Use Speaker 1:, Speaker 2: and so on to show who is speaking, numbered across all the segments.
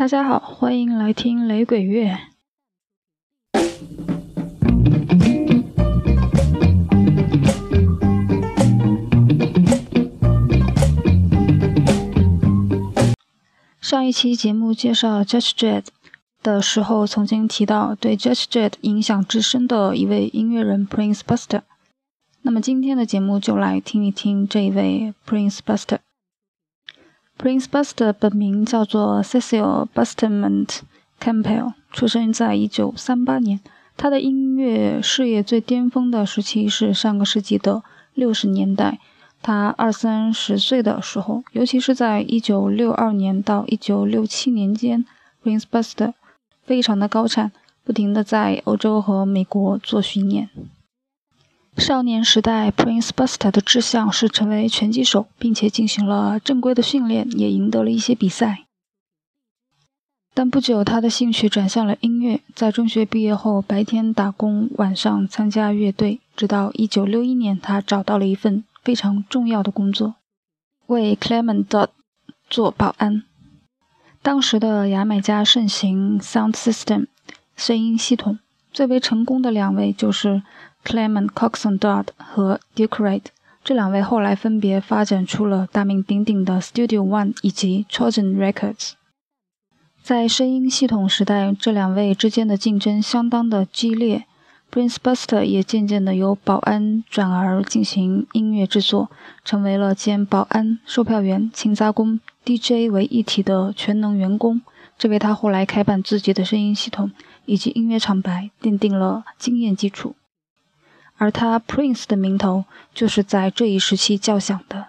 Speaker 1: 大家好，欢迎来听雷鬼乐。上一期节目介绍 Judge Dredd 的时候，曾经提到对 Judge Dredd 影响至深的一位音乐人 Prince Buster。那么今天的节目就来听一听这位 Prince Buster。Prince Buster 本名叫做 Cecil Bustamante Campbell，出生在1938年。他的音乐事业最巅峰的时期是上个世纪的60年代。他二三十岁的时候，尤其是在1962年到1967年间，Prince Buster 非常的高产，不停的在欧洲和美国做巡演。少年时代，Prince Buster 的志向是成为拳击手，并且进行了正规的训练，也赢得了一些比赛。但不久，他的兴趣转向了音乐。在中学毕业后，白天打工，晚上参加乐队。直到1961年，他找到了一份非常重要的工作，为 Clement Dodd 做保安。当时的牙买加盛行 Sound System 声音系统，最为成功的两位就是。Clement Coxon Dodd 和 Duke Reid 这两位后来分别发展出了大名鼎鼎的 Studio One 以及 Trojan Records。在声音系统时代，这两位之间的竞争相当的激烈。Prince Buster 也渐渐的由保安转而进行音乐制作，成为了兼保安、售票员、勤杂工、DJ 为一体的全能员工，这为他后来开办自己的声音系统以及音乐厂牌奠定了经验基础。而他 Prince 的名头就是在这一时期叫响的。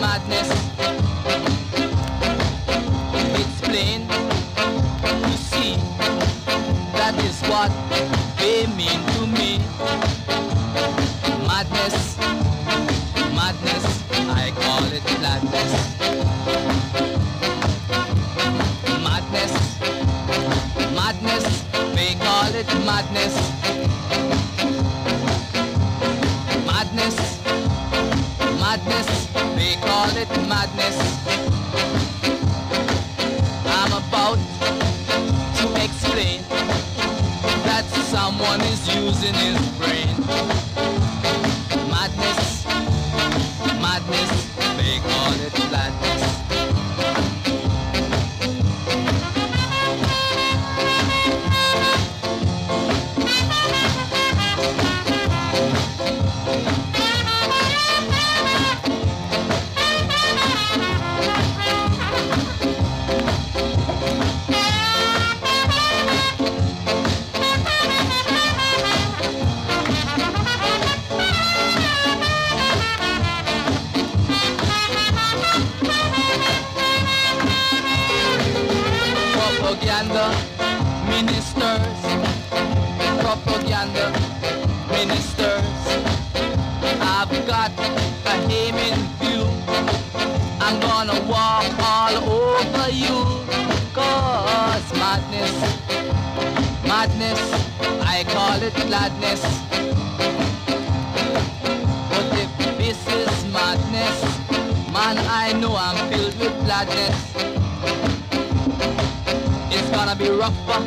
Speaker 2: what madness, they call it madness. Got a aim in view. I'm gonna walk all over you. Cause madness, madness, I call it gladness. But if this is madness, man, I know I'm filled with gladness It's gonna be rougher.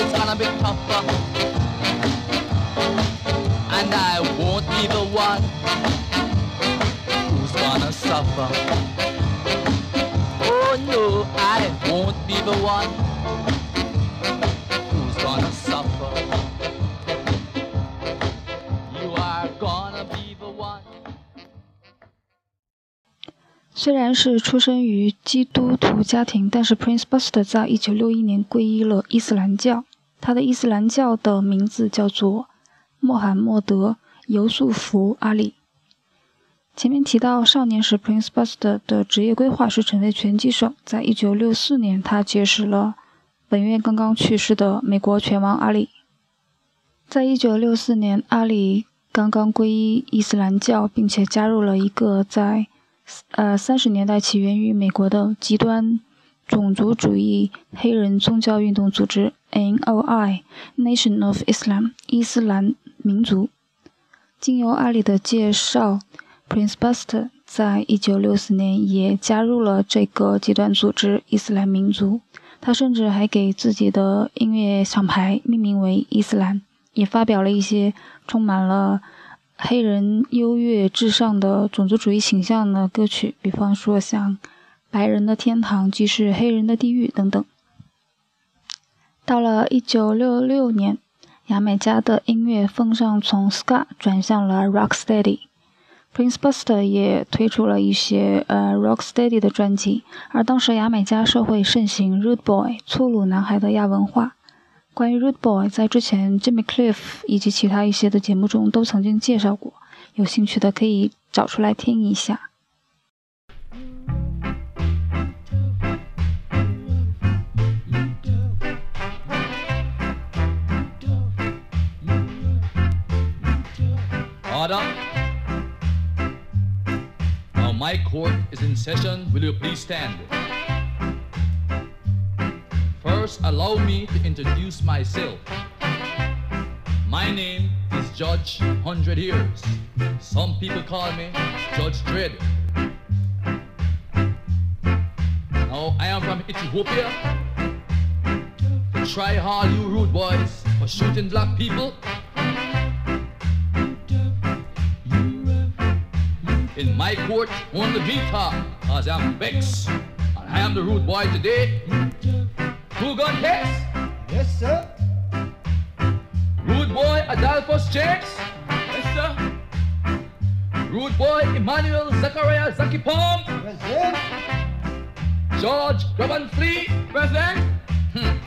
Speaker 2: It's gonna be tougher. And I won't be the one who's gonna suffer. Oh no, I won't be the one who's gonna suffer. You are gonna be the one.
Speaker 1: 虽然是出生于基督徒家庭，但是 Prince Buster 在一九六一年皈依了伊斯兰教。他的伊斯兰教的名字叫做穆罕默德·尤素福·阿里。前面提到，少年时 Prince Buster 的职业规划是成为拳击手。在一九六四年，他结识了本月刚刚去世的美国拳王阿里。在一九六四年，阿里刚刚皈依伊斯兰教，并且加入了一个在呃三十年代起源于美国的极端种族主义黑人宗教运动组织 NOI（Nation of Islam，伊斯兰民族）。经由阿里的介绍，Prince Buster 在一九六四年也加入了这个极端组织伊斯兰民族。他甚至还给自己的音乐厂牌命名为伊斯兰。也发表了一些充满了黑人优越至上的种族主义倾向的歌曲，比方说像《白人的天堂即是黑人的地狱》等等。到了1966年，牙买加的音乐风尚从 ska 转向了 rocksteady，Prince Buster 也推出了一些呃 rocksteady 的专辑。而当时牙买加社会盛行 rude boy 粗鲁男孩的亚文化。关于 Rude Boy，在之前 Jimmy Cliff 以及其他一些的节目中都曾经介绍过，有兴趣的可以找出来听一下。
Speaker 3: Order. Now my court is in session. Will you please stand? First, allow me to introduce myself. My name is Judge Hundred Years. Some people call me Judge Dread. Now, I am from Ethiopia. Try hard, you rude boys, for shooting black people. In my court, only me talk, cause I'm vexed. And I am the rude boy today. Who gun case?
Speaker 4: Yes, sir.
Speaker 3: Rude boy Adolphus James? Yes, sir. Rude boy Emmanuel Zachariah Zaki Palm?
Speaker 4: Present.
Speaker 3: George Grabban Flea? Present. Hmm.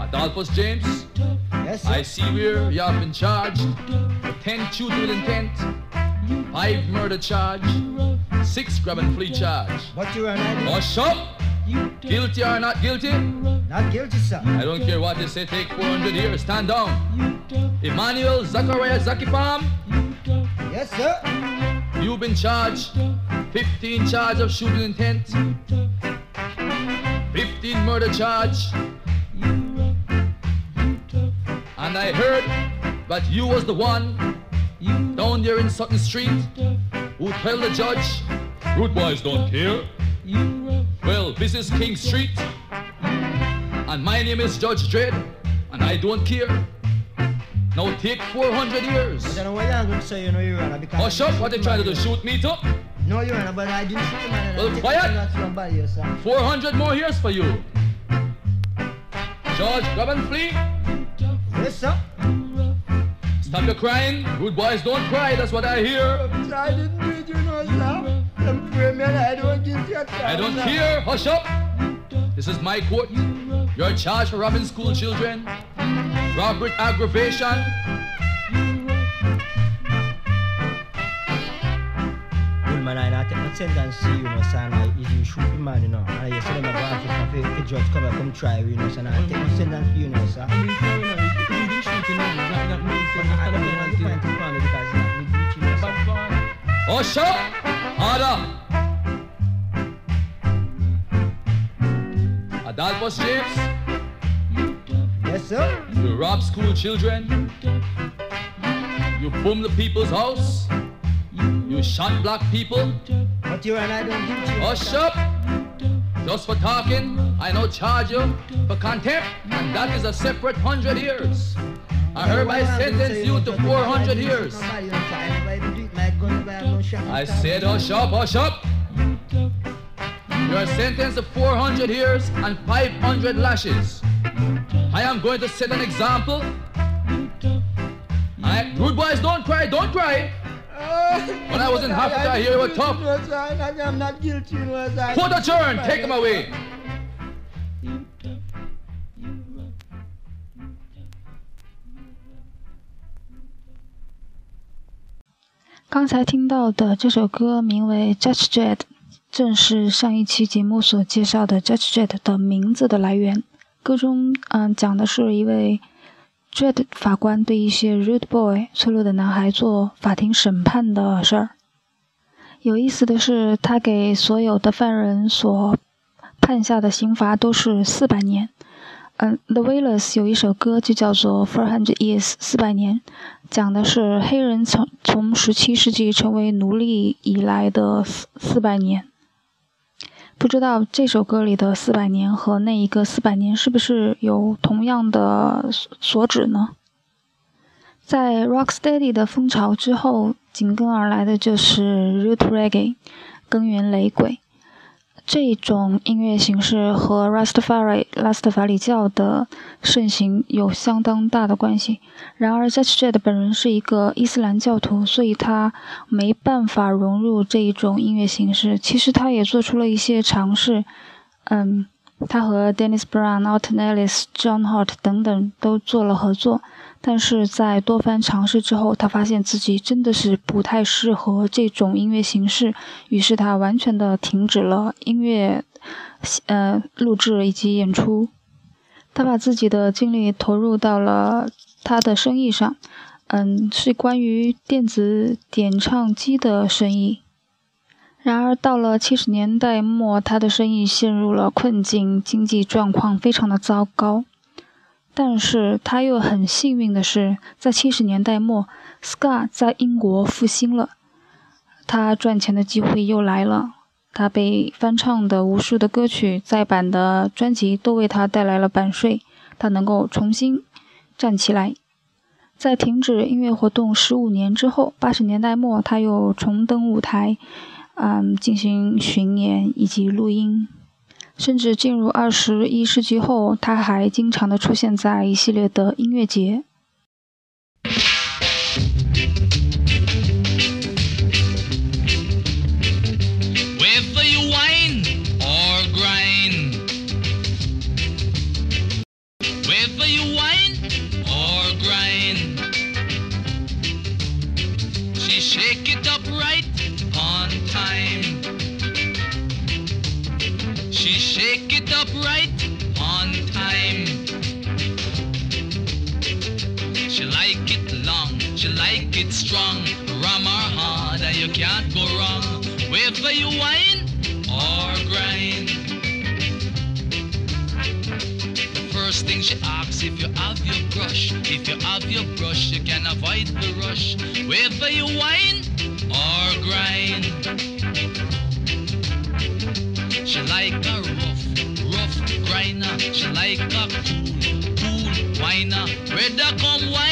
Speaker 3: Adolphus James?
Speaker 4: Yes, sir.
Speaker 3: I see where you have been charged. Ten with intent. Five murder charge. Six grab and flee charge.
Speaker 4: What you are not
Speaker 3: Hush up! Guilty or not guilty?
Speaker 4: not guilty, sir.
Speaker 3: I don't care what they say, take 400 years, stand down. Emmanuel Zachariah Zakipam,
Speaker 4: Yes, sir.
Speaker 3: you've been charged. 15 charge of shooting intent. 15 murder charge. And I heard that you was the one down there in Sutton Street who tell the judge, rude boys don't care. Well, this is King Street. And my name is Judge Dredd. And I don't care. Now take 400 years.
Speaker 4: I don't know what you're going to say, you know, Your Honor, because...
Speaker 3: Hush up, what they trying to do? Shoot me too?
Speaker 4: No, Your Honor, but I didn't shoot the man.
Speaker 3: Well, quiet.
Speaker 4: the gun to somebody else, sir.
Speaker 3: 400 more years for you. George, grab and flee.
Speaker 4: Yes, sir.
Speaker 3: Stop your crying. Rude boys don't cry, that's what I hear.
Speaker 4: I didn't do it, you know, sir. Them pray me I don't guilty at all,
Speaker 3: I don't care. Hush up. This is my court. You're charged for robbing school children, robbery aggravation,
Speaker 4: Good man, I not take no sentence to you, you know, and I you shoot man, you know. And I say them about Africa, if the judge come and come try, you know, and I take no sentence to you, you know, sir. I don't know what the point is for me because it's not me guilty, you know, sir.
Speaker 3: Hush up. Order. Adolphus James,
Speaker 4: Yes, sir.
Speaker 3: you rob school children, you boom the people's house, you shot black people.
Speaker 4: But Your Honor, I don't guilty you.
Speaker 3: Hush oh, up! Just for talking, I now charge you for contempt, and that is a separate hundred years. I hereby sentence you to 400 years. I said hush up, hush up! You are sentenced to 400 years and 500 lashes. I am going to set an example. I, rude boys, don't cry, don't cry. When I was in Africa, here you were tough.
Speaker 4: I- I'm not guilty.
Speaker 3: Put a turn, take him away.
Speaker 1: 刚才听到的这首歌名为《Judge Dredd》，正是上一期节目所介绍的 Judge Dredd 的名字的来源。歌中，嗯、讲的是一位 Dredd 法官对一些 rude boy 脆弱的男孩做法庭审判的事儿。有意思的是，他给所有的犯人所判下的刑罚都是四百年。嗯，The Wailers 有一首歌就叫做《Four Hundred Years》，四百年，讲的是黑人从从十七世纪成为奴隶以来的四四百年。不知道这首歌里的四百年和那一个四百年是不是有同样的所指呢？在 Rocksteady 的风潮之后，紧跟而来的就是 Root Reggae，根源雷鬼。这种音乐形式和 Rastafari 拉斯特法里教的盛行有相当大的关系。然而，Judge Jet 本人是一个伊斯兰教徒，所以他没办法融入这一种音乐形式。其实，他也做出了一些尝试。嗯，他和 Dennis Brown、Alton Ellis、John Hart 等等都做了合作。但是在多番尝试之后，他发现自己真的是不太适合这种音乐形式，于是他完全的停止了音乐，呃，录制以及演出。他把自己的精力投入到了他的生意上，嗯，是关于电子点唱机的生意。然而到了七十年代末，他的生意陷入了困境，经济状况非常的糟糕。但是他又很幸运的是，在七十年代末，ska 在英国复兴了，他赚钱的机会又来了。他被翻唱的无数的歌曲、再版的专辑都为他带来了版税，他能够重新站起来。在停止音乐活动十五年之后，八十年代末，他又重登舞台，嗯，进行巡演以及录音。甚至进入二十一世纪后，他还经常的出现在一系列的音乐节。
Speaker 2: strong, rum or hard, you can't go wrong. Whether you wine or grind. First thing she asks if you have your brush. If you have your brush, you can avoid the rush. Whether you wine or grind. She like a rough, rough grinder. She like a cool, cool whiner. Whether come wine.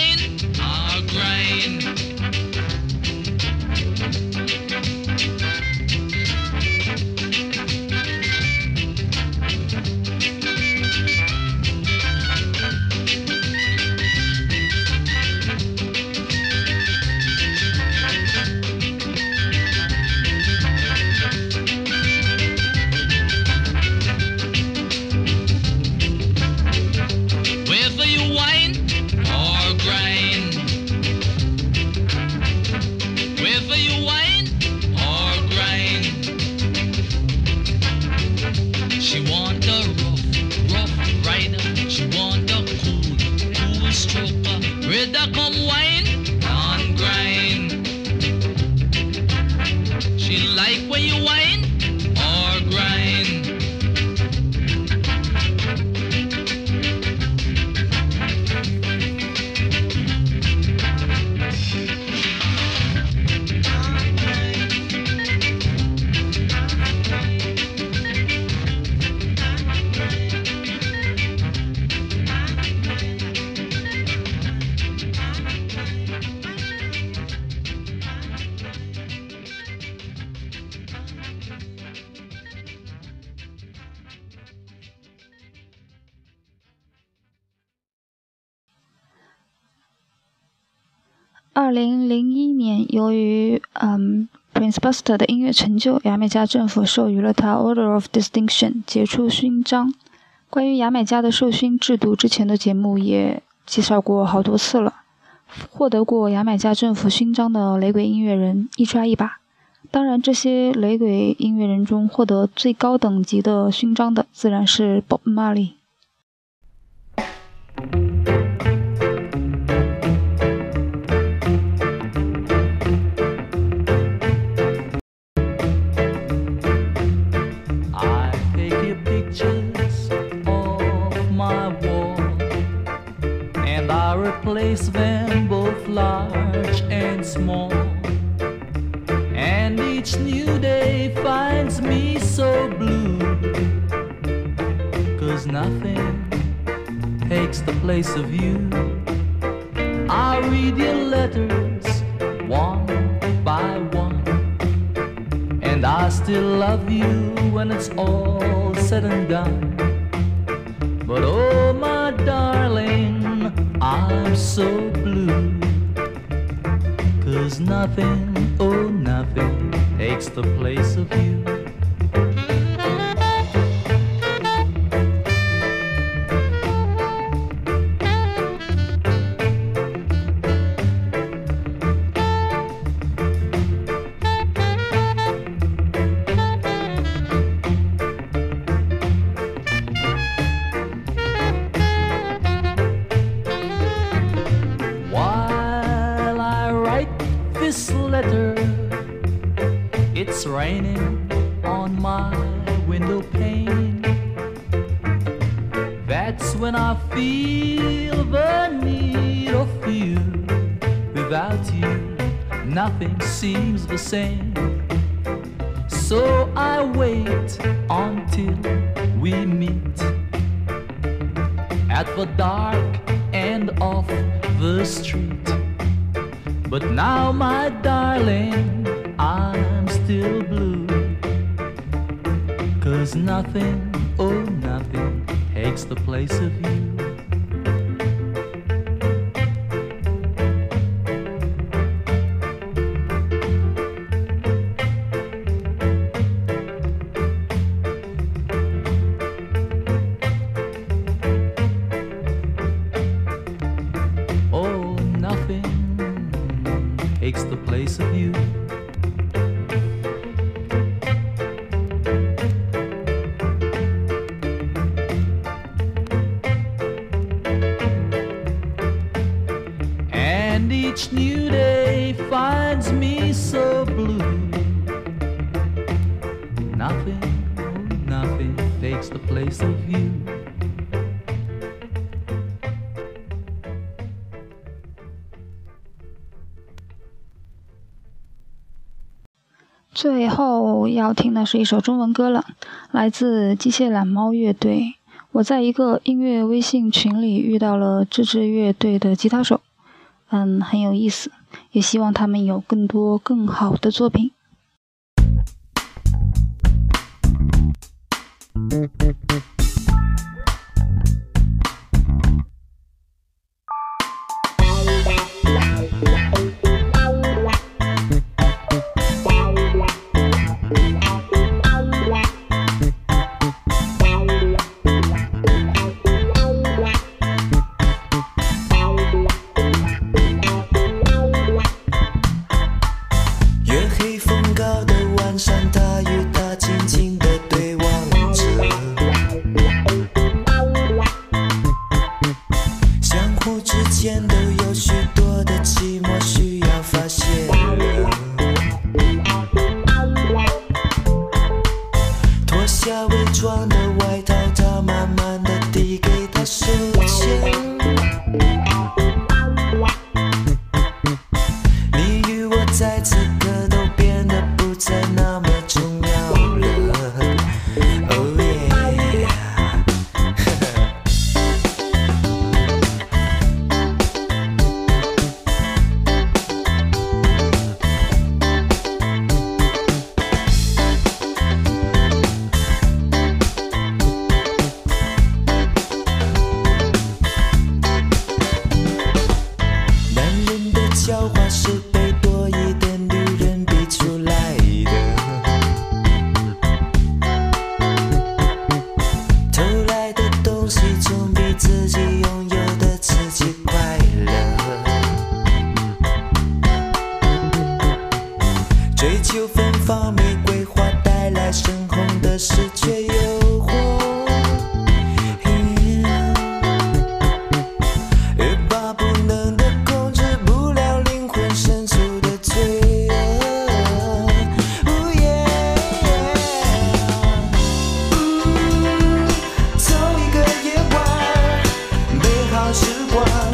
Speaker 1: 二零零一年，由于嗯，Prince Buster 的音乐成就，牙买加政府授予了他 Order of Distinction 杰出勋章。关于牙买加的授勋制度，之前的节目也介绍过好多次了。获得过牙买加政府勋章的雷鬼音乐人一抓一把。当然，这些雷鬼音乐人中获得最高等级的勋章的，自然是 Bob Marley。
Speaker 2: I'm so blue. Cause nothing, oh, nothing takes the place of you. Nothing seems the same. So I wait until we meet at the dark end of the street. But now, my darling, I'm still blue. Cause nothing, oh, nothing takes the place of you. Takes the place of you.
Speaker 1: 最后要听的是一首中文歌了，来自机械懒猫乐队。我在一个音乐微信群里遇到了这支乐队的吉他手，嗯，很有意思，也希望他们有更多更好的作品。
Speaker 5: diciendo 人的狡猾是 What.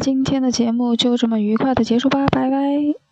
Speaker 5: 今天的节目就这么愉快的结束吧拜拜。